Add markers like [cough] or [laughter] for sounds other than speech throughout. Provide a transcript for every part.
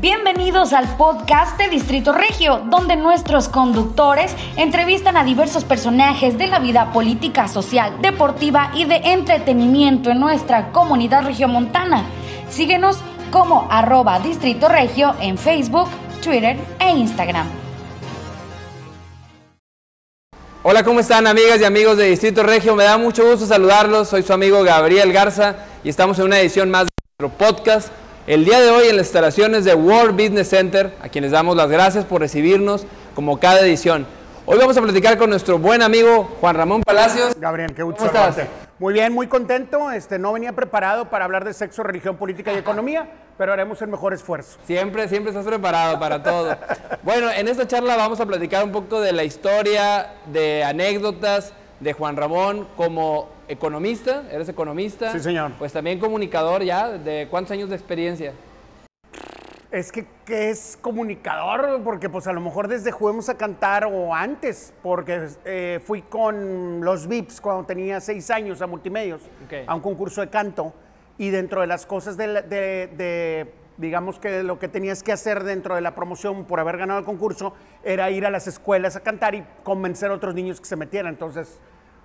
Bienvenidos al podcast de Distrito Regio, donde nuestros conductores entrevistan a diversos personajes de la vida política, social, deportiva y de entretenimiento en nuestra comunidad regiomontana. Síguenos como arroba Distrito Regio en Facebook, Twitter e Instagram. Hola, ¿cómo están amigas y amigos de Distrito Regio? Me da mucho gusto saludarlos. Soy su amigo Gabriel Garza y estamos en una edición más de nuestro podcast. El día de hoy en las instalaciones de World Business Center, a quienes damos las gracias por recibirnos como cada edición. Hoy vamos a platicar con nuestro buen amigo Juan Ramón Palacios. Gabriel, qué gusto ¿Cómo estás? saludarte. Muy bien, muy contento. Este, no venía preparado para hablar de sexo, religión, política y economía, pero haremos el mejor esfuerzo. Siempre, siempre estás preparado para todo. Bueno, en esta charla vamos a platicar un poco de la historia, de anécdotas de Juan Ramón como economista. ¿Eres economista? Sí, señor. Pues también comunicador ya. ¿De cuántos años de experiencia? Es que, que es comunicador, porque pues a lo mejor desde Juguemos a Cantar o antes, porque eh, fui con los VIPs cuando tenía seis años a Multimedios, Ok. a un concurso de canto, y dentro de las cosas de, la- de- de, digamos que lo que tenías que hacer dentro de la promoción por haber ganado el concurso, era ir a las escuelas a cantar y convencer a otros niños que se metieran. Entonces,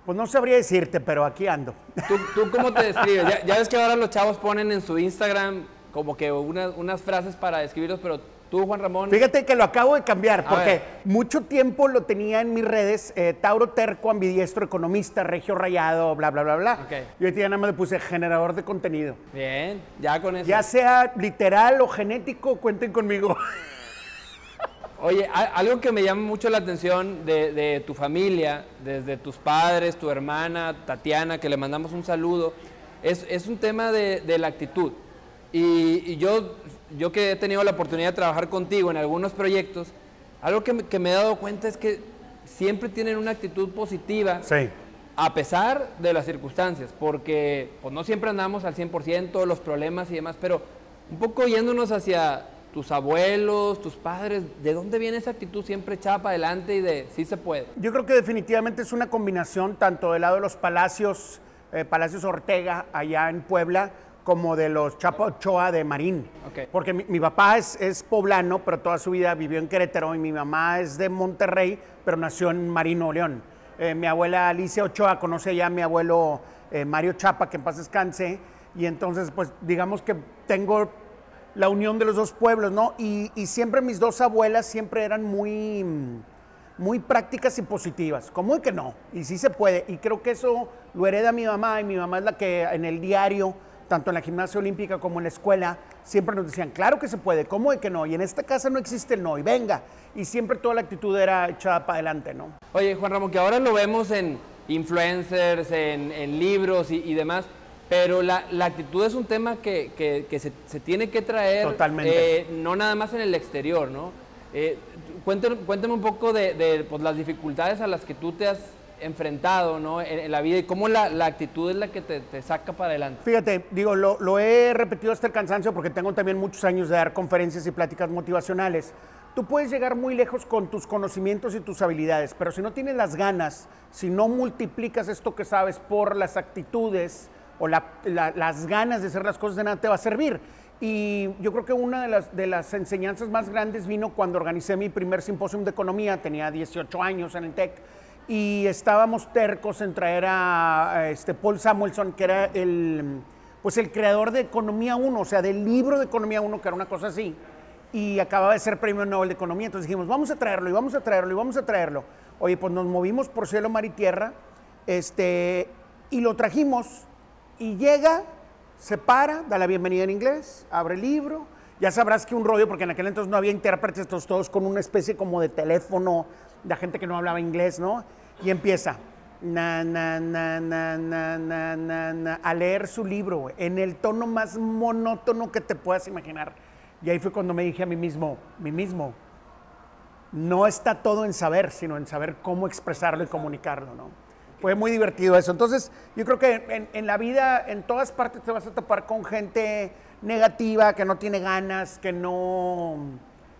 pues no sabría decirte, pero aquí ando. ¿Tú, tú cómo te describes? Ya, ya ves que ahora los chavos ponen en su Instagram como que unas, unas frases para describirlos, pero tú, Juan Ramón, Fíjate que lo acabo de cambiar, A porque ver. mucho tiempo lo tenía en mis redes, eh, Tauro Terco, ambidiestro, economista, regio rayado, bla, bla, bla, bla. Ok. Y hoy día nada más le puse generador de contenido. bien, ya con eso. Ya sea literal o genético, cuenten conmigo. [laughs] Oye, algo que me llama mucho la atención de, de tu familia, desde tus padres, tu hermana, Tatiana, que le mandamos un saludo, es, es un tema de, de la actitud. Y, y yo, yo que he tenido la oportunidad de trabajar contigo en algunos proyectos, algo que me, que me he dado cuenta es que siempre tienen una actitud positiva. Sí. A pesar de las circunstancias, porque pues, no siempre andamos al 100%, los problemas y demás, pero un poco yéndonos hacia tus abuelos, tus padres, ¿de dónde viene esa actitud siempre echada para adelante y de sí se puede? Yo creo que definitivamente es una combinación tanto del lado de los Palacios, eh, Palacios Ortega, allá en Puebla, como de los Chapo Ochoa de Marín. Ok. Porque mi, mi papá es, es poblano, pero toda su vida vivió en Querétaro, y mi mamá es de Monterrey, pero nació en Marín, Nuevo León. Eh, mi abuela Alicia Ochoa conoce ya a mi abuelo eh, Mario Chapa, que en paz descanse, y entonces, pues, digamos que tengo la unión de los dos pueblos, ¿no? Y, siempre mis dos abuelas siempre eran muy, muy prácticas y positivas. ¿Cómo que no? Y sí se puede. Y creo que eso lo hereda mi mamá y mi mamá es la que en el diario, tanto en la gimnasia olímpica como en la escuela, siempre nos decían, claro que se puede, ¿cómo es que no? Y en esta casa no existe el no, y venga. Y siempre toda la actitud era echada para adelante, ¿no? Oye, Juan Ramón, que ahora lo vemos en influencers, en, libros y demás, pero la, la actitud es un tema que, que- que se, se tiene que traer, Totalmente. eh, no nada más en el exterior, ¿no? Eh, cuéntame, cuéntame un poco de, de, pues, las dificultades a las que tú te has enfrentado, ¿no? En, en la vida y cómo la, la actitud es la que te, te saca para adelante. Fíjate, digo, lo, lo he repetido hasta el cansancio porque tengo también muchos años de dar conferencias y pláticas motivacionales. Tú puedes llegar muy lejos con tus conocimientos y tus habilidades, pero si no tienes las ganas, si no multiplicas esto que sabes por las actitudes o la- la- las ganas de hacer las cosas, de nada te va a servir. Y yo creo que una de las, de las enseñanzas más grandes vino cuando organicé mi primer simposio de economía, tenía 18 años en el TEC, y estábamos tercos en traer a, a este Paul Samuelson, que era el, pues el creador de Economía 1, o sea, del libro de Economía 1, que era una cosa así, y acababa de ser premio Nobel de Economía, entonces dijimos, vamos a traerlo, y vamos a traerlo, y vamos a traerlo. Oye, pues nos movimos por cielo, mar y tierra, este, y lo trajimos, y llega, se para, da la bienvenida en inglés, abre el libro. Ya sabrás que un rollo, porque en aquel entonces no había intérpretes, todos con una especie como de teléfono de gente que no hablaba inglés, ¿no? Y empieza na, na, na, na, na, na, na, na a leer su libro en el tono más monótono que te puedas imaginar. Y ahí fue cuando me dije a mí mismo, mí mismo, no está todo en saber, sino en saber cómo expresarlo y comunicarlo, ¿no? Fue muy divertido eso. Entonces, yo creo que en, en la vida, en todas partes te vas a topar con gente negativa, que no tiene ganas, que no...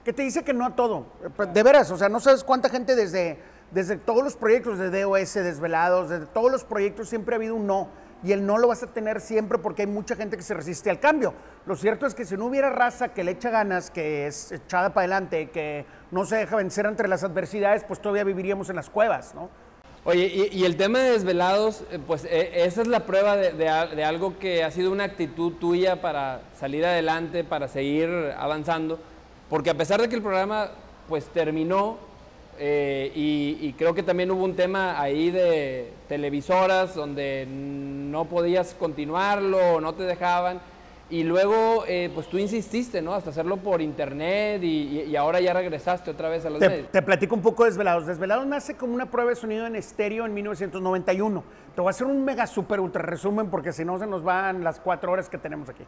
que te dice que no a todo. Pues, De veras, o sea, no sabes cuánta gente desde, desde todos los proyectos de DOS, Desvelados, desde todos los proyectos siempre ha habido un no. y el no lo vas a tener siempre porque hay mucha gente que se resiste al cambio. Lo cierto es que si no hubiera raza que le echa ganas, que es echada para adelante, que no se deja vencer entre las adversidades, pues todavía viviríamos en las cuevas, ¿no? Oye, y, el tema de desvelados, eh, pues e, esa es la prueba de, algo que ha sido una actitud tuya para salir adelante, para seguir avanzando, porque a pesar de que el programa pues terminó, eh, y, creo que también hubo un tema ahí de televisoras donde no podías continuarlo, no te dejaban. Y luego, eh, pues tú insististe, ¿no? Hasta hacerlo por internet y, ahora ya regresaste otra vez a los te, medios. Te platico un poco de Desvelados. Desvelados nace como una prueba de sonido en estéreo en 1991. Te voy a hacer un mega super ultra resumen porque si no se nos van las cuatro horas que tenemos aquí.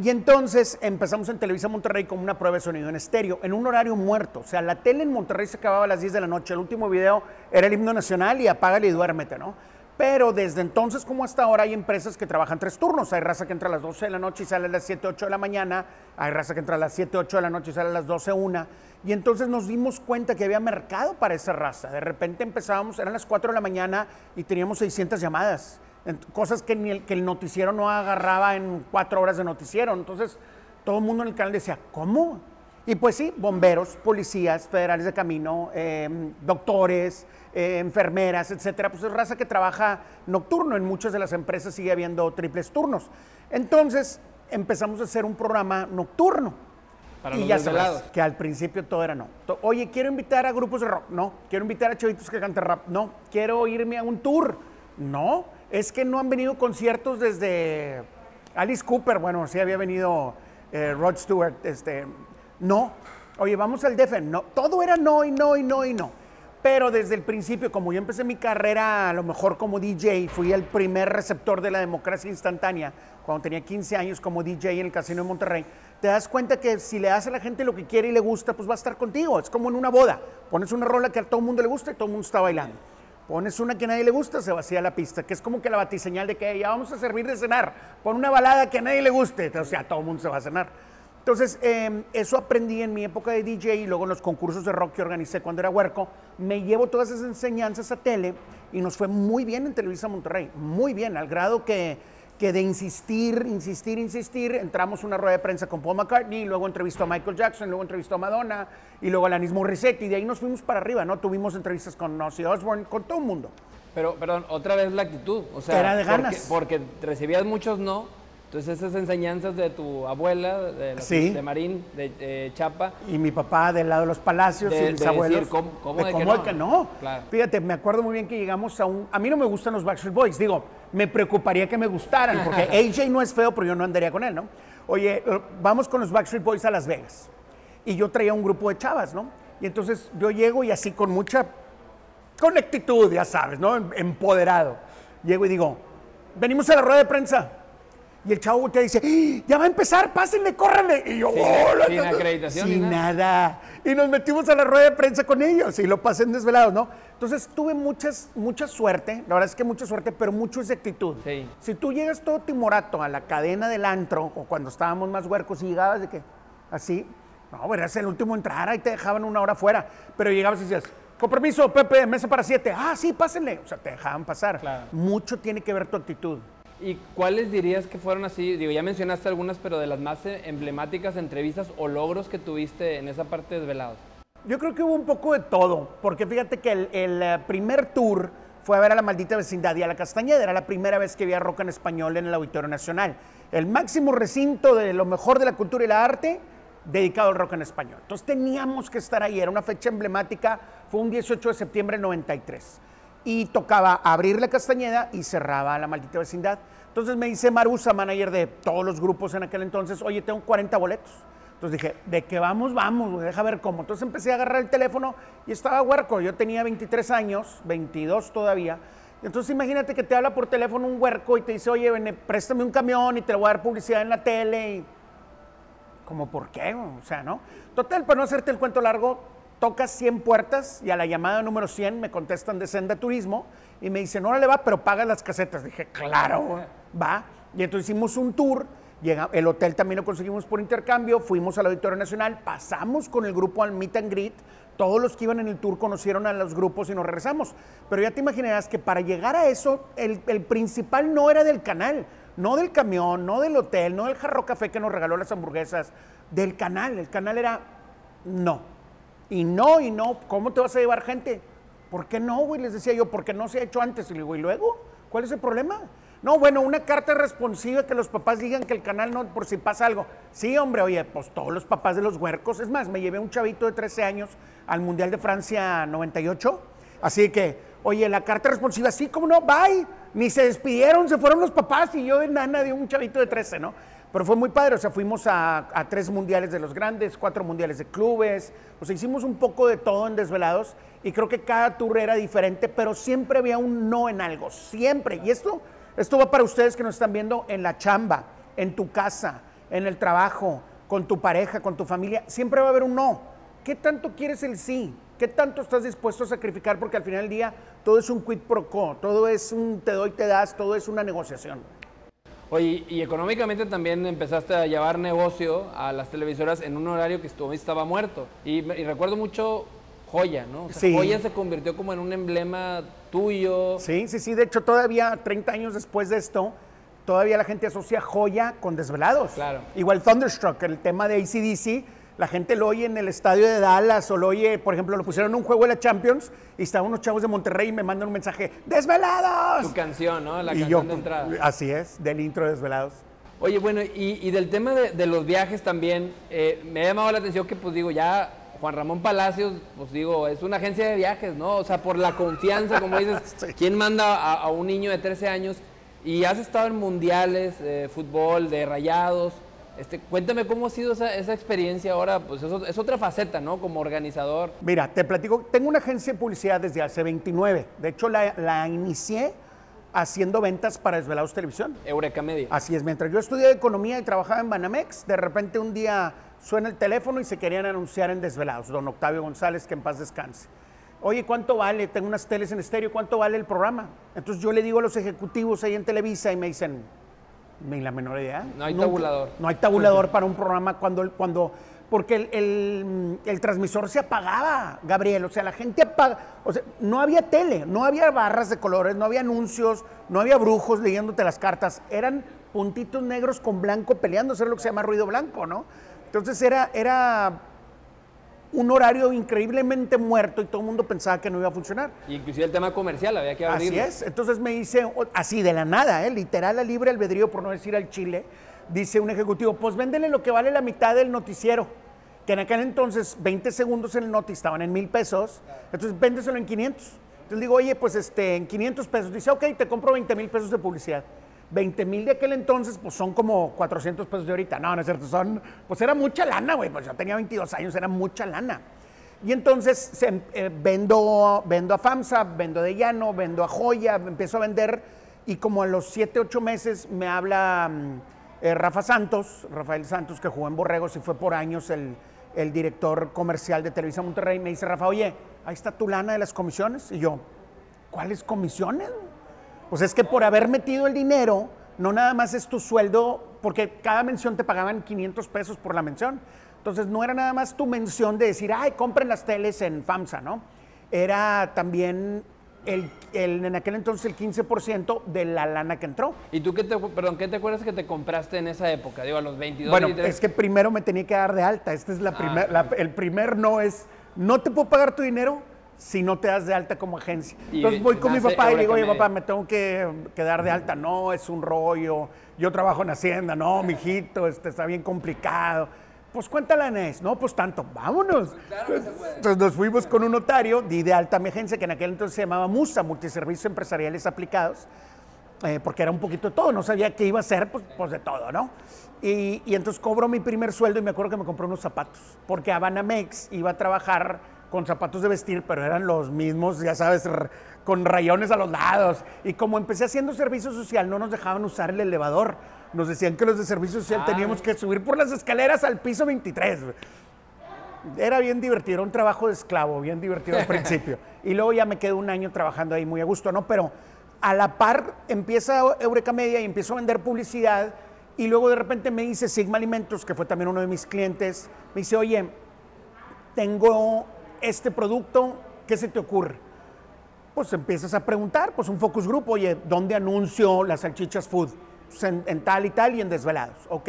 Y entonces empezamos en Televisa Monterrey como una prueba de sonido en estéreo, en un horario muerto. O sea, la tele en Monterrey se acababa a las 10 de la noche. El último video era el himno nacional y apágale y duérmete, ¿no? Pero desde entonces como hasta ahora hay empresas que trabajan tres turnos. Hay raza que entra a las 12 de la noche y sale a las 7, 8 de la mañana. Hay raza que entra a las 7, 8 de la noche y sale a las 12, 1. Y entonces nos dimos cuenta que había mercado para esa raza. De repente empezábamos, eran las 4 de la mañana y teníamos 600 llamadas cosas que, ni el, que el noticiero no agarraba en cuatro horas de noticiero. Entonces, todo el mundo en el canal decía, ¿cómo? Y pues sí, bomberos, policías, federales de camino, em, doctores, eh, enfermeras, etcétera. Pues es raza que trabaja nocturno. En muchas de las empresas sigue habiendo triples turnos. Entonces empezamos a hacer un programa nocturno. Para y ya sabes que al principio todo era no. Oye, quiero invitar a grupos de rock. No. Quiero invitar a chavitos que canten rap. No. Quiero irme a un tour. No es que no han venido conciertos desde Alice Cooper, bueno, sí había venido eh, Rod Stewart, este, no. Oye, vamos al Defen, no. Todo era no y no y no y no. Pero desde el principio, como yo empecé mi carrera a lo mejor como DJ, fui el primer receptor de la democracia instantánea, cuando tenía 15 años como DJ en el Casino de Monterrey, te das cuenta que si le das a la gente lo que quiere y le gusta, pues va a estar contigo. Es como en una boda. Pones una rola que a todo mundo le gusta y todo mundo está bailando. Pones una que a nadie le gusta, se vacía la pista, que es como que la batiseñal de que ya vamos a servir de cenar. Pon una balada que a nadie le guste, o sea, todo el mundo se va a cenar. Entonces, em, eso aprendí en mi época de DJ y luego en los concursos de rock que organicé cuando era huerco. Me llevo todas esas enseñanzas a tele y nos fue muy bien en Televisa Monterrey, muy bien, al grado que que de insistir, insistir, insistir, entramos una rueda de prensa con Paul McCartney, luego entrevistó a Michael Jackson, luego entrevistó a Madonna, y luego a Alanis Morissette, y de ahí nos fuimos para arriba, ¿no? Tuvimos entrevistas con Ozzy Osbourne, con todo el mundo. Pero, perdón, otra vez la actitud, o sea... Era de ganas. Porque, recibías muchos no, entonces esas enseñanzas de tu abuela, de, Marín, de Chapa. Y mi papá del lado de los palacios y mis abuelos. ¿Cómo, cómo de, que, no? Fíjate, me acuerdo muy bien que llegamos a un... A mí no me gustan los Backstreet Boys, digo, me preocuparía que me gustaran, porque [laughs] AJ no es feo, pero yo no andaría con él, ¿no? Oye, eh, vamos con los Backstreet Boys a Las Vegas. Y yo traía un grupo de chavas, ¿no? Y entonces yo llego y así con mucha conectitud, ya sabes, ¿no? Em, empoderado. Llego y digo, venimos a la rueda de prensa. Y el chavo te dice, ¡Ah! ya va a empezar, pásenle, córranle. Y yo, sin, sin acreditación. Sin nada. Y nos metimos a la rueda de prensa con ellos y lo pasé en desvelados, ¿no? Entonces tuve muchas, mucha suerte, la verdad es que mucha suerte, pero mucho es de actitud. Si tú llegas todo timorato a la cadena del antro, o cuando estábamos más huercos y llegabas de que, así, no, eras el último a entrar, ahí te dejaban una hora fuera, pero llegabas y decías, con permiso, Pepe, mesa para siete. Ah, sí, pásenle. O sea, te dejaban pasar. Mucho tiene que ver tu actitud. ¿Y cuáles dirías que fueron así? Digo, ya mencionaste algunas, pero de las más emblemáticas entrevistas o logros que tuviste en esa parte de Desvelados. Yo creo que hubo un poco de todo, porque fíjate que el, eh, primer tour fue a ver a la maldita vecindad y a la Castañeda. Era la primera vez que había rock en español en el Auditorio Nacional. El máximo recinto de lo mejor de la cultura y la arte dedicado al rock en español. Entonces teníamos que estar ahí. Era una fecha emblemática. Fue un 18 de septiembre de 93 y tocaba abrir la Castañeda y cerraba la maldita vecindad. Entonces me dice Marusa, manager de todos los grupos en aquel entonces, oye, tengo 40 boletos. Entonces dije, ¿de qué vamos? Vamos, deja ver cómo. Entonces empecé a agarrar el teléfono y estaba huerco. Yo tenía 23 años, 22 todavía. Entonces imagínate que te habla por teléfono un huerco y te dice, oye, ven, préstame un camión y te voy a dar publicidad en la tele. Y, como, ¿por qué? O sea, ¿no? Total, para no hacerte el cuento largo, tocas 100 puertas y a la llamada número 100 me contestan de Senda Turismo y me dicen, no le va, pero paga las casetas. Dije, claro, va. Y entonces hicimos un tour, el hotel también lo conseguimos por intercambio, fuimos al Auditorio Nacional, pasamos con el grupo al Meet and Greet, todos los que iban en el tour conocieron a los grupos y nos regresamos. Pero ya te imaginarás que para llegar a eso, el, el principal no era del canal, no del camión, no del hotel, no del jarro café que nos regaló las hamburguesas, del canal. El canal era no. Y no, y no, ¿cómo te vas a llevar gente? ¿Por qué no, güey? Les decía yo, porque no se ha hecho antes. Y le digo, ¿y luego? ¿Cuál es el problema? No, bueno, una carta responsiva que los papás digan que el canal no, por si pasa algo. Sí, hombre, oye, pues todos los papás de los huercos. Es más, me llevé un chavito de 13 años al Mundial de Francia 98. Así que, oye, la carta responsiva, sí, ¿cómo no? Bye. Ni se despidieron, se fueron los papás y yo de nana de un chavito de 13, ¿no? Pero fue muy padre, o sea, fuimos a, tres mundiales de los grandes, cuatro mundiales de clubes, o sea, hicimos un poco de todo en Desvelados y creo que cada tour era diferente, pero siempre había un no en algo, siempre. Y esto, esto va para ustedes que nos están viendo en la chamba, en tu casa, en el trabajo, con tu pareja, con tu familia, siempre va a haber un no. ¿Qué tanto quieres el sí? ¿Qué tanto estás dispuesto a sacrificar? Porque al final del día todo es un quid pro quo, todo es un te doy, te das, todo es una negociación. Oye, y económicamente también empezaste a llevar negocio a las televisoras en un horario que estaba muerto. Y, y recuerdo mucho Joya, ¿no? O sea, Sí. Joya se convirtió como en un emblema tuyo. Sí, sí, sí. De hecho, todavía 30 años después de esto, todavía la gente asocia joya con desvelados. Claro. Igual Thunderstruck, el tema de ACDC, la gente lo oye en el estadio de Dallas o lo oye, por ejemplo, lo pusieron en un juego de la Champions y estaban unos chavos de Monterrey y me mandan un mensaje: ¡Desvelados! Tu canción, ¿no? La y canción yo, de entrada. así es, del intro de Desvelados. Oye, bueno, y, y del tema de, de los viajes también, eh, me ha llamado la atención que, pues digo, ya Juan Ramón Palacios, pues digo, es una agencia de viajes, ¿no? O sea, por la confianza, como dices, [laughs] Sí. ¿quién manda a, a un niño de 13 años? Y has estado en mundiales de fútbol, de rayados. Este, cuéntame cómo ha sido esa, esa experiencia ahora, pues eso, es otra faceta, ¿no? Como organizador. Mira, te platico, tengo una agencia de publicidad desde hace 29. De hecho, la, la inicié haciendo ventas para Desvelados Televisión. Eureka Media. Así es, mientras yo estudié economía y trabajaba en Banamex, de repente un día suena el teléfono y se querían anunciar en Desvelados, don Octavio González, que en paz descanse. Oye, ¿cuánto vale? Tengo unas teles en estéreo, ¿cuánto vale el programa? Entonces yo le digo a los ejecutivos ahí en Televisa y me dicen, ni la menor idea. No hay tabulador. No hay tabulador [laughs] para un programa cuando, cuando porque el, el- el transmisor se apagaba, Gabriel. O sea, la gente apaga. O sea, no había tele, no había barras de colores, no había anuncios, no había brujos leyéndote las cartas. Eran puntitos negros con blanco peleando, eso es lo que se llama ruido blanco, ¿no? Entonces era, era un horario increíblemente muerto y todo el mundo pensaba que no iba a funcionar. Y inclusive el tema comercial, había que abrirlo. Así es. Entonces me dice, o- así de la nada, ¿eh? literal a libre albedrío, por no decir al chile, dice un ejecutivo, pues véndele lo que vale la mitad del noticiero. Que en aquel entonces 20 segundos en el noti estaban en mil pesos, entonces véndeselo en 500. Entonces digo, oye, pues este, en 500 pesos. Dice, ok, te compro 20 mil pesos de publicidad. 20 mil de aquel entonces, pues son como 400 pesos de ahorita. No, no es cierto, son, pues era mucha lana, güey. Pues yo tenía 22 años, era mucha lana. Y entonces se- eh, vendo, vendo a FAMSA, vendo de Llano, vendo a Joya, empiezo a vender y como a los 7, 8 meses me habla mm, eh, Rafa Santos, Rafael Santos, que jugó en Borregos y fue por años el, el director comercial de Televisa Monterrey, me dice, Rafa, oye, ahí está tu lana de las comisiones. Y yo, ¿cuáles comisiones? Pues es que por haber metido el dinero, no nada más es tu sueldo, porque cada mención te pagaban 500 pesos por la mención. Entonces no era nada más tu mención de decir, ay, compren las teles en FAMSA, ¿no? Era también el, el- en aquel entonces el 15% de la lana que entró. ¿Y tú qué te, perdón, qué te acuerdas que te compraste en esa época? Digo, a los 22, Bueno, 23. es que primero me tenía que dar de alta. Este es la Ah, primer, la- el primer no es, no te puedo pagar tu dinero si no te das de alta como agencia. Y Entonces voy con mi papá y le digo, oye Eureka papá, Media". me tengo que, que dar de alta. No, es un rollo. Yo trabajo en Hacienda. No, mijito, este está bien complicado. Pues cuánta lana es, no, pues tanto, vámonos. Entonces nos fuimos con un notario, di de alta mi agencia, que en aquel entonces se llamaba MUSA, Multiservicios Empresariales Aplicados eh, porque era un poquito de todo, no sabía qué iba a hacer, pues, pues de todo, ¿no? Y, y entonces cobro mi primer sueldo y me acuerdo que me compré unos zapatos, porque a Banamex iba a trabajar con zapatos de vestir, pero eran los mismos, ya sabes, con rayones a los lados. Y como empecé haciendo servicio social, no nos dejaban usar el elevador. Nos decían que los de servicio social Ay. teníamos que subir por las escaleras al piso 23. güey. Era bien divertido, era un trabajo de esclavo, bien divertido al [laughs] principio. Y luego ya me quedé un año trabajando ahí muy a gusto, ¿no? Pero a la par empieza Eureka Media y empiezo a vender publicidad y luego de repente me dice Sigma Alimentos, que fue también uno de mis clientes, me dice, oye, tengo este producto, ¿qué se te ocurre? Pues empiezas a preguntar, pues un focus group, oye, ¿dónde anuncio las salchichas food? Pues en, en tal y tal y en desvelados, ¿ok?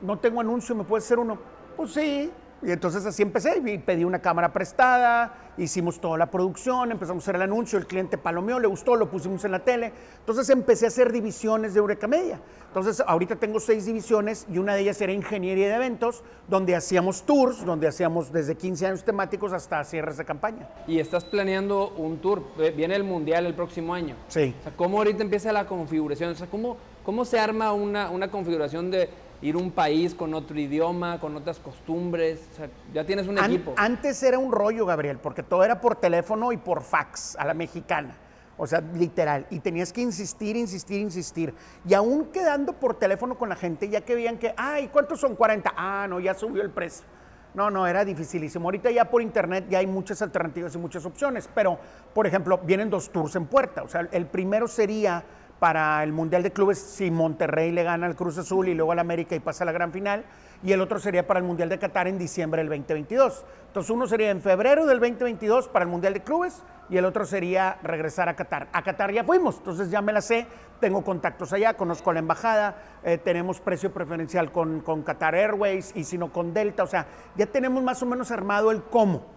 No tengo anuncio, ¿me puedes hacer uno? Pues sí, y entonces así empecé y pedí una cámara prestada, hicimos toda la producción, empezamos a hacer el anuncio, el cliente palomeó, le gustó, lo pusimos en la tele. Entonces empecé a hacer divisiones de Eureka Media. Entonces ahorita tengo seis divisiones y una de ellas era ingeniería de eventos, donde hacíamos tours, donde hacíamos desde 15 años temáticos hasta cierres de campaña. Y estás planeando un tour, eh, viene el Mundial el próximo año. Sí. O sea, ¿cómo ahorita empieza la configuración? O sea, ¿cómo, cómo se arma una, una configuración de ir a un país con otro idioma, con otras costumbres. O sea, ya tienes un An- equipo. Antes era un rollo, Gabriel, porque todo era por teléfono y por fax a la mexicana. O sea, literal. Y tenías que insistir, insistir, insistir. Y aún quedando por teléfono con la gente, ya que veían que, ay, ¿cuántos son 40? Ah, no, ya subió el precio. No, no, era dificilísimo. Ahorita ya por internet ya hay muchas alternativas y muchas opciones. Pero, por ejemplo, vienen dos tours en puerta. O sea, el primero sería para el Mundial de Clubes si Monterrey le gana al Cruz Azul y luego al América y pasa a la gran final. Y el otro sería para el Mundial de Qatar en diciembre del 2022. Entonces uno sería en febrero del 2022 para el Mundial de Clubes y el otro sería regresar a Qatar. A Qatar ya fuimos, entonces ya me la sé, tengo contactos allá, conozco a la embajada, eh, tenemos precio preferencial con, con Qatar Airways y si no con Delta, o sea, ya tenemos más o menos armado el cómo.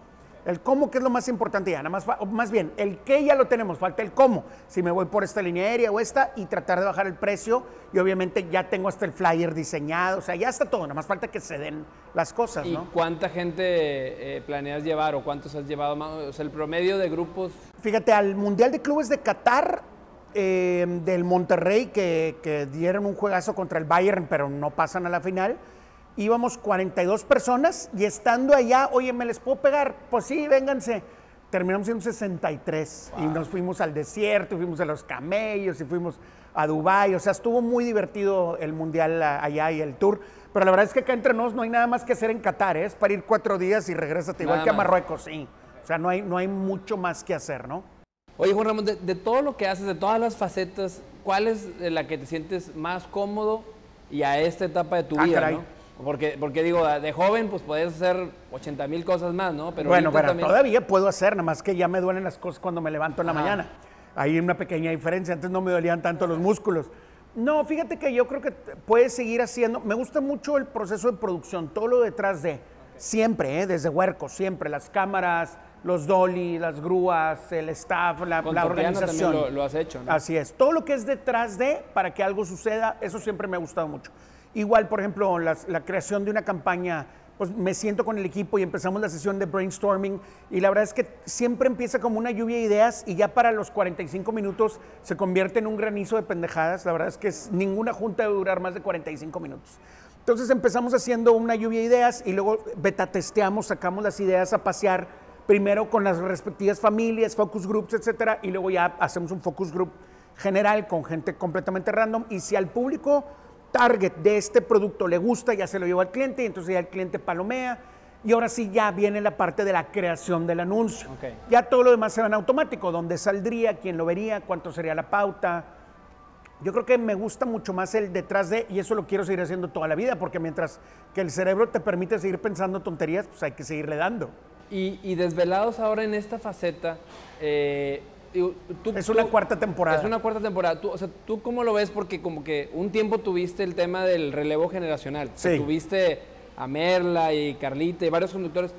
El cómo, que es lo más importante ya, nada más, más bien, el qué ya lo tenemos, falta el cómo. Si me voy por esta línea aérea o esta y tratar de bajar el precio y obviamente ya tengo hasta el flyer diseñado, o sea, ya está todo, nada más falta que se den las cosas, ¿Y ¿no? cuánta gente eh, planeas llevar o cuántos has llevado? más? O sea, el promedio de grupos. Fíjate, al Mundial de Clubes de Qatar, eh, del Monterrey, que, que dieron un juegazo contra el Bayern, pero no pasan a la final, íbamos 42 personas y estando allá, oye, ¿me les puedo pegar? Pues sí, vénganse. Terminamos siendo 63 y nos fuimos al desierto, y fuimos a los camellos y fuimos a Dubái. O sea, estuvo muy divertido el Mundial a- allá y el tour. Pero la verdad es que acá entre nos no hay nada más que hacer en Qatar, ¿eh? es para ir cuatro días y regresate igual Nada que a. Marruecos, sí. O sea, no hay, no hay mucho más que hacer, ¿no? Oye, Juan Ramón, de, de todo lo que haces, de todas las facetas, ¿cuál es la que te sientes más cómodo y a esta etapa de tu Ah, vida, caray. no? Porque, porque digo, de joven pues puedes hacer 80 mil cosas más, ¿no? Pero bueno, pero también- todavía puedo hacer, nada más que ya me duelen las cosas cuando me levanto en la Ajá. mañana. Hay una pequeña diferencia, antes no me dolían tanto los músculos. No, fíjate que yo creo que puedes seguir haciendo. Me gusta mucho el proceso de producción, todo lo detrás de. Siempre, ¿eh? desde huerco, siempre. Las cámaras, los dolly, las grúas, el staff, la, Con la organización. lo- lo has hecho, ¿no? Así es. Todo lo que es detrás de para que algo suceda, eso siempre me ha gustado mucho. Igual, por ejemplo, la creación de una campaña, pues me siento con el equipo y empezamos la sesión de brainstorming y la verdad es que siempre empieza como una lluvia de ideas y ya para los 45 minutos se convierte en un granizo de pendejadas. La verdad es que ninguna junta debe durar más de 45 minutos. Entonces empezamos haciendo una lluvia de ideas y luego beta testeamos, sacamos las ideas a pasear, primero con las respectivas familias, focus groups, etcétera, y luego ya hacemos un focus group general con gente completamente random. Y si al público target de este producto le gusta, ya se lo lleva al cliente y entonces ya el cliente palomea. Y ahora sí ya viene la parte de la creación del anuncio. Ya todo lo demás se va en automático, dónde saldría, quién lo vería, cuánto sería la pauta, yo creo que me gusta mucho más el detrás de, y eso lo quiero seguir haciendo toda la vida, porque mientras que el cerebro te permite seguir pensando tonterías, pues hay que seguirle dando. Y, y desvelados ahora en esta faceta, eh, digo, tú- Es tú- una cuarta temporada. Es una cuarta temporada. Tú, o sea, ¿tú cómo lo ves? Porque como que un tiempo tuviste el tema del relevo generacional. Sí. Tuviste a Merla y Carlita y varios conductores,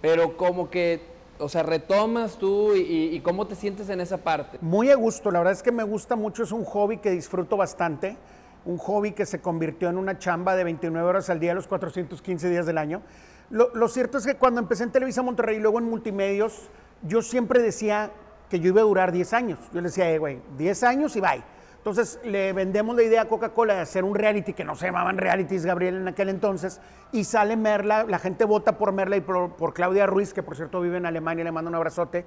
pero como que, o sea, retomas tú y, y- y cómo te sientes en esa parte. Muy a gusto, la verdad es que me gusta mucho, es un hobby que disfruto bastante, un hobby que se convirtió en una chamba de 29 horas al día, los 415 días del año. Lo, lo cierto es que cuando empecé en Televisa Monterrey y luego en Multimedios, yo siempre decía que yo iba a durar 10 años. Yo le decía, "Eh, güey, 10 años y bye. Entonces le vendemos la idea a Coca-Cola de hacer un reality que no se llamaban realities, Gabriel, en aquel entonces, y sale Merla, la gente vota por Merla y por, Claudia Ruiz, que por cierto vive en Alemania, le mando un abrazote.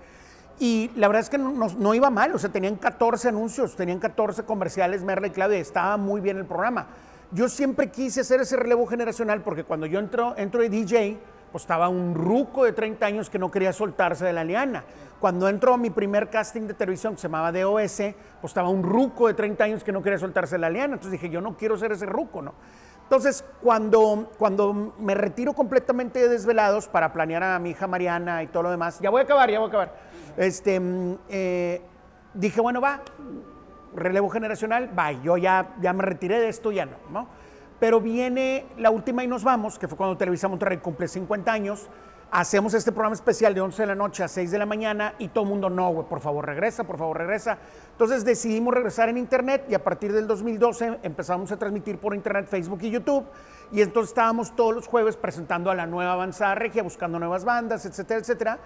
Y la verdad es que no, no- no iba mal, o sea, tenían 14 anuncios, tenían 14 comerciales, Merla y Claudia, estaba muy bien el programa. Yo siempre quise hacer ese relevo generacional porque cuando yo entro, entro de DJ, pues estaba un ruco de 30 años que no quería soltarse de la liana. Cuando entro a mi primer casting de televisión que se llamaba DOS, pues estaba un ruco de 30 años que no quería soltarse la liana. Entonces dije, yo no quiero ser ese ruco, ¿no? Entonces, cuando, cuando me retiro completamente de desvelados para planear a mi hija Mariana y todo lo demás, ya voy a acabar, ya voy a acabar. Este, mm, eh, dije, bueno, va, relevo generacional, va, yo ya, ya me retiré de esto, ya no, ¿no? Pero viene la última y nos vamos, que fue cuando Televisa Monterrey cumple 50 años hacemos este programa especial de 11 de la noche a 6 de la mañana y todo el mundo, no, güey, por favor regresa, por favor regresa. Entonces decidimos regresar en internet y a partir del 2012 empezamos a transmitir por internet, Facebook y YouTube. Y entonces estábamos todos los jueves presentando a la nueva avanzada regia, buscando nuevas bandas, etcétera, etcétera.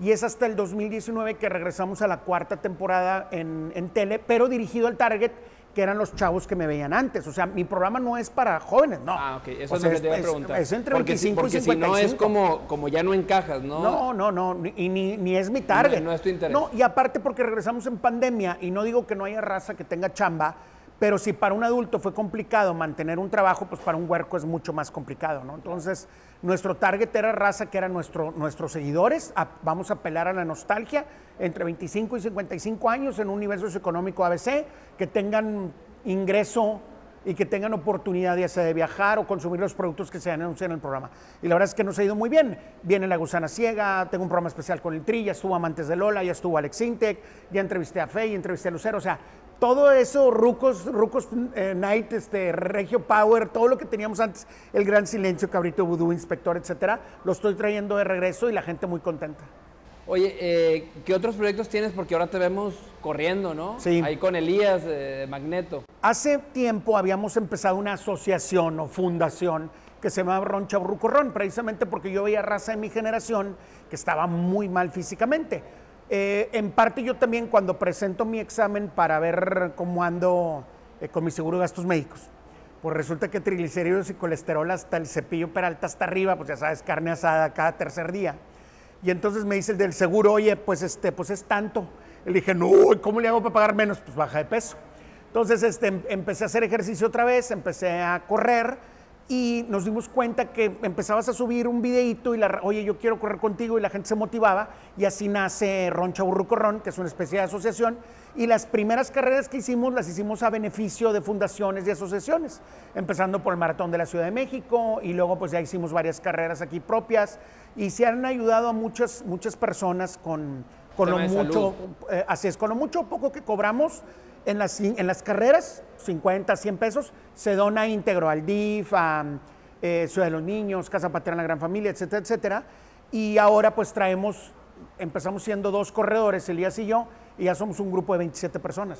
Y es hasta el 2019 que regresamos a la cuarta temporada en, en tele, pero dirigido al target que eran los chavos que me veían antes. O sea, mi programa no es para jóvenes, no. Ah, ok, eso es lo que te iba a preguntar. Es, entre porque 25 si, y porque 55. si no es como, como ya no encajas, ¿no? No, no, no, y ni, ni es mi target. No, no es tu interés. No, y aparte porque regresamos en pandemia, y no digo que no haya raza que tenga chamba, pero si para un adulto fue complicado mantener un trabajo, pues para un huerco es mucho más complicado, ¿no? Entonces, nuestro target era raza que eran nuestro, nuestros seguidores, vamos a apelar a la nostalgia, entre 25 y 55 años en un universo socioeconómico ABC, que tengan ingreso y que tengan oportunidad ya sea de viajar o consumir los productos que se anuncian en el programa. Y la verdad es que nos ha ido muy bien. Viene La Gusana Ciega, tengo un programa especial con el Tri, ya estuvo Amantes de Lola, ya estuvo Alex Intec, ya entrevisté a Fey, entrevisté a Lucero, o sea, todo eso, Rucos, Rucos eh, Night, este, Regio Power, todo lo que teníamos antes, El Gran Silencio, Cabrito Vudú, Inspector, etcétera, lo estoy trayendo de regreso y la gente muy contenta. Oye, eh, ¿qué otros proyectos tienes? Porque ahora te vemos corriendo, ¿no? Sí. Ahí con Elías eh, Magneto. Hace tiempo habíamos empezado una asociación o fundación que se llamaba Ron Chaburruco Ron, precisamente porque yo veía raza de mi generación que estaba muy mal físicamente. Eh, en parte yo también cuando presento mi examen para ver cómo ando eh, con mi seguro de gastos médicos, pues resulta que triglicéridos y colesterol hasta el cepillo peralta hasta arriba, pues ya sabes, carne asada cada tercer día. Y entonces me dice el del seguro, oye, pues este, pues es tanto. Le dije, no, ¿y ¿cómo le hago para pagar menos? Pues baja de peso. Entonces este, em- empecé a hacer ejercicio otra vez, empecé a correr y nos dimos cuenta que empezabas a subir un videíto y la, oye, yo quiero correr contigo y la gente se motivaba y así nace Ron Chaburruco Ron, que es una especie de asociación y las primeras carreras que hicimos las hicimos a beneficio de fundaciones y asociaciones, empezando por el Maratón de la Ciudad de México y luego pues ya hicimos varias carreras aquí propias y se han ayudado a muchas, muchas personas con, con lo mucho, eh, así es, con lo mucho o poco que cobramos en las, en las carreras, 50, 100 pesos, se dona íntegro al DIF, a eh, Ciudad de los Niños, Casa Paterna, la Gran Familia, etcétera, etcétera. Y ahora pues traemos, empezamos siendo dos corredores, Elías y yo, y ya somos un grupo de 27 personas.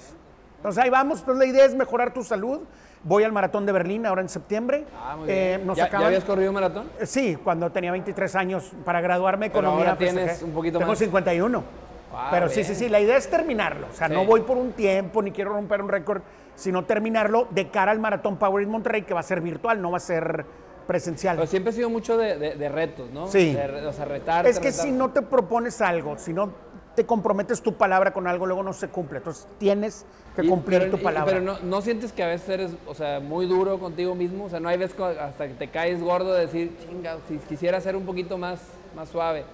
Entonces ahí vamos, pues la idea es mejorar tu salud. Voy al Maratón de Berlín ahora en septiembre. Ah, muy Eh, bien. nos ¿Ya, ya acaban- habías corrido maratón? eh, Sí, cuando tenía 23 años para graduarme Pero economía. ahora tienes festejé. un poquito Tengo más. 51. Ah, Pero sí, bien. sí, sí, la idea es terminarlo. O sea, Sí. no voy por un tiempo ni quiero romper un récord, sino terminarlo de cara al Maratón Power in Monterrey, que va a ser virtual, no va a ser presencial. Pero siempre he sido mucho de, de- de retos, ¿no? Sí. De o sea, retarte, es que si no te propones algo, si no te comprometes tu palabra con algo, luego no se cumple. Entonces tienes que Y- cumplir pero, tu y- palabra. Pero no, no sientes que a veces eres, o sea, muy duro contigo mismo. O sea, no hay veces hasta que te caes gordo de decir, chinga, si quisiera ser un poquito más, más suave.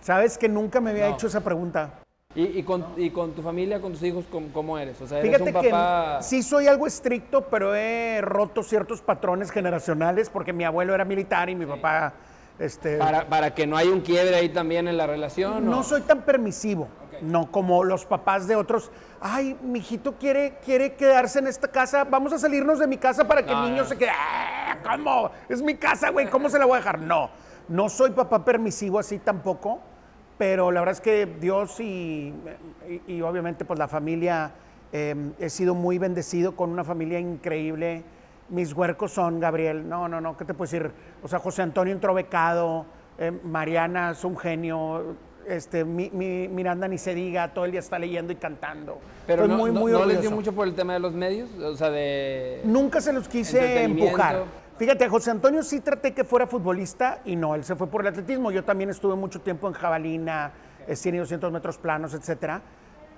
Sabes que nunca me había No. hecho esa pregunta. Y, y con, y con tu familia, con tus hijos, ¿cómo, cómo eres? O sea, eres Fíjate un papá... que sí soy algo estricto, pero he roto ciertos patrones generacionales porque mi abuelo era militar y mi papá, este, Para, para que no haya un quiebre ahí también en la relación. no ¿o? soy tan permisivo, no como los papás de otros. Ay, mi hijito quiere, quiere quedarse en esta casa, vamos a salirnos de mi casa para que No, el niño no. se quede. "Ah, ¿Cómo? Es mi casa, güey, ¿cómo se la voy a dejar? No, no soy papá permisivo así tampoco, pero la verdad es que Dios y, y- y obviamente pues la familia, eh, he sido muy bendecido con una familia increíble. Mis huercos son, Gabriel, no, no, no, ¿qué te puedo decir? O sea, José Antonio entró becado, eh, Mariana es un genio, este, mi, mi- Miranda ni se diga, todo el día está leyendo y cantando. Pero Estoy no, muy, no- muy no les dio mucho por el tema de los medios, o sea, de... Nunca se los quise empujar. Fíjate, José Antonio sí traté que fuera futbolista y no, él se fue por el atletismo. Yo también estuve mucho tiempo en jabalina, eh, 100 y 200 metros planos, etcétera.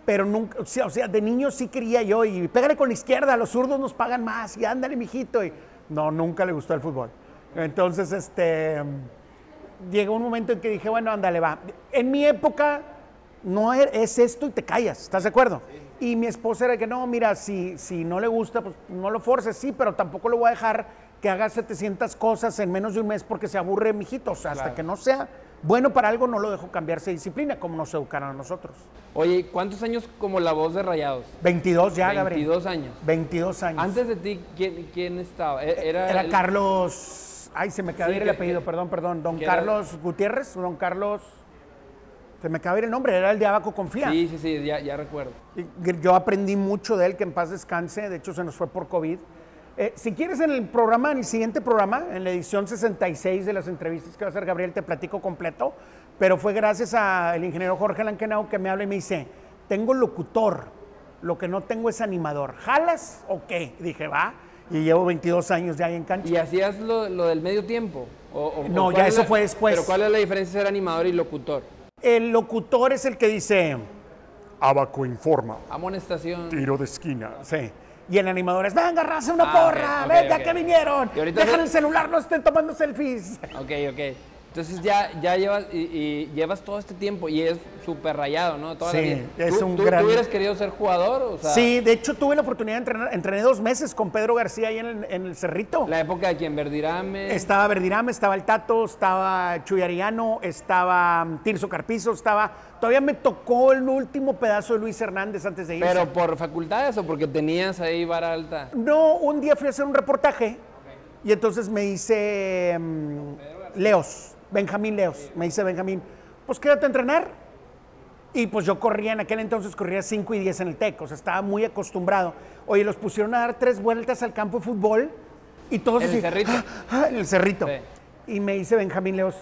Pero nunca, o sea, o sea, de niño sí quería yo y pégale con la izquierda, los zurdos nos pagan más y ándale, mijito. Y no, nunca le gustó el fútbol. Entonces, este, llegó un momento en que dije, bueno, ándale, va. En mi época no er- es esto y te callas, ¿estás de acuerdo? Y mi esposa era que no, mira, si, si no le gusta, pues no lo forces, sí, pero tampoco lo voy a dejar que haga 700 cosas en menos de un mes porque se aburre, mijito. O sea, hasta que no sea bueno para algo, no lo dejo cambiarse de disciplina, como nos educaron a nosotros. Oye, ¿cuántos años como la voz de Rayados? 22 ya, Gabriel. 22 años. 22 años. Antes de ti, ¿quién, quién estaba? E- Era, Era el- Carlos. Ay, se me de Sí, el apellido, que- perdón, perdón. Don era- Carlos Gutiérrez, don Carlos. Se me acaba de ir el nombre, era el de Abaco Confía. Sí, sí, sí, ya, ya recuerdo. Y Yo aprendí mucho de él, que en paz descanse. De hecho, se nos fue por COVID. Eh, si quieres, en el programa, en el siguiente programa, en la edición 66 de las entrevistas que va a hacer Gabriel, te platico completo. Pero fue gracias al ingeniero Jorge Lankenau que me habla y me dice: Tengo locutor, lo que no tengo es animador. ¿Jalas o qué? Dije, va. Y llevo 22 años ya ahí en cancha. ¿Y hacías lo, lo del medio tiempo? O- o- No, o ya eso la- fue después. Pero ¿cuál es la diferencia ser animador y locutor? El locutor es el que dice: Abaco informa. Amonestación. Tiro de esquina. Sí. Y el animador es, venga, raza, una Ah, porra, ok, ok, venga, ok. que vinieron. Dejan se- el celular, no estén tomando selfies. Ok, ok. Entonces ya, ya llevas, y, y llevas todo este tiempo y es súper rayado, ¿no? Toda la Sí, vida. es ¿Tú, un tú- gran- tú hubieras querido ser jugador? O sea, Sí, de hecho tuve la oportunidad de entrenar, entrené dos meses con Pedro García ahí en el, en el Cerrito. La época de quien Verdirame. Estaba Verdirame, estaba el Tato, estaba Chuy Ariano, estaba mm, Tirso Carpizo, estaba... Todavía me tocó el último pedazo de Luis Hernández antes de irse. ¿Pero por facultades o porque tenías ahí vara alta? No, un día fui a hacer un reportaje y entonces me dice mm, Leos, Benjamín Leos, me dice Benjamín, pues quédate a entrenar. Y pues yo corría, en aquel entonces corría 5 y 10 en el TEC, o sea, estaba muy acostumbrado. Oye, los pusieron a dar tres vueltas al campo de fútbol y todos ¿En el así, Cerrito? "Ah, ah", en el cerrito. Sí. Y me dice Benjamín Leos,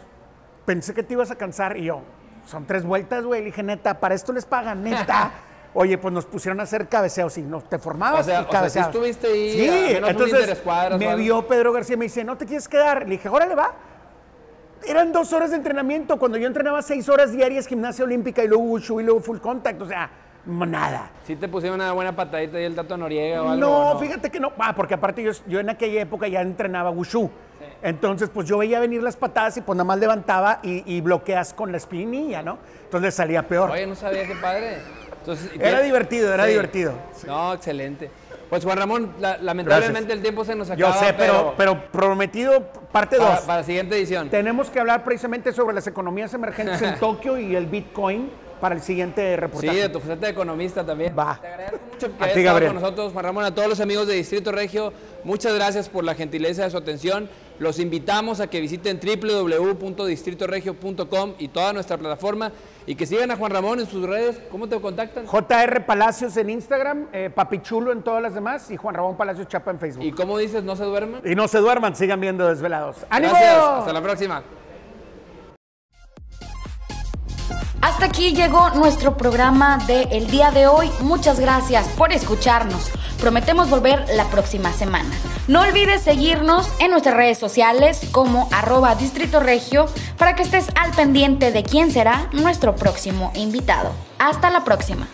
pensé que te ibas a cansar. Y yo, son tres vueltas, güey. Le dije, neta, para esto les pagan, neta. [laughs] Oye, pues nos pusieron a hacer cabeceos y no te formabas O sea- y o sea, sí cabeceabas. estuviste ahí, Sí, a menos entonces me vio Pedro García y me dice, ¿no te quieres quedar? Le dije, órale, va. Eran dos horas de entrenamiento. Cuando yo entrenaba seis horas diarias, gimnasia olímpica y luego wushu y luego full contact. O sea, nada. ¿Sí te pusieron una buena patadita y el Tato Noriega o algo? No, o fíjate que no. Ah, porque aparte yo, yo en aquella época ya entrenaba wushu. Entonces, pues yo veía venir las patadas y pues nada más levantaba y, y bloqueas con la espinilla, ¿no? Entonces salía peor. Oye, no sabía qué padre. Entonces, Era divertido, era Sí. divertido. No, excelente. Pues Juan Ramón, la- lamentablemente el tiempo se nos Yo acaba. sé, pero, pero prometido, parte para, 2. para la siguiente edición. Tenemos que hablar precisamente sobre las economías emergentes en [laughs] Tokio y el Bitcoin para el siguiente Sí, reportaje. de tu faceta de economista también. Va. Te agradezco mucho que A hayas ti, estado Gabriel. con nosotros, Juan Ramón, a todos los amigos de Distrito Regio. Muchas gracias por la gentileza de su atención. Los invitamos a que visiten www.distritoregio.com y toda nuestra plataforma y que sigan a Juan Ramón en sus redes. ¿Cómo te contactan? JR Palacios en Instagram, eh, Papichulo en todas las demás y Juan Ramón Palacios Chapa en Facebook. ¿Y Y, cómo dices, no se duerman? no se duerman, sigan viendo Desvelados. ¡Ánimo! Gracias, hasta la próxima. Hasta aquí llegó nuestro programa de el día de hoy. Muchas gracias por escucharnos. Prometemos volver la próxima semana. No olvides seguirnos en nuestras redes sociales como arroba Distrito Regio para que estés al pendiente de quién será nuestro próximo invitado. Hasta la próxima.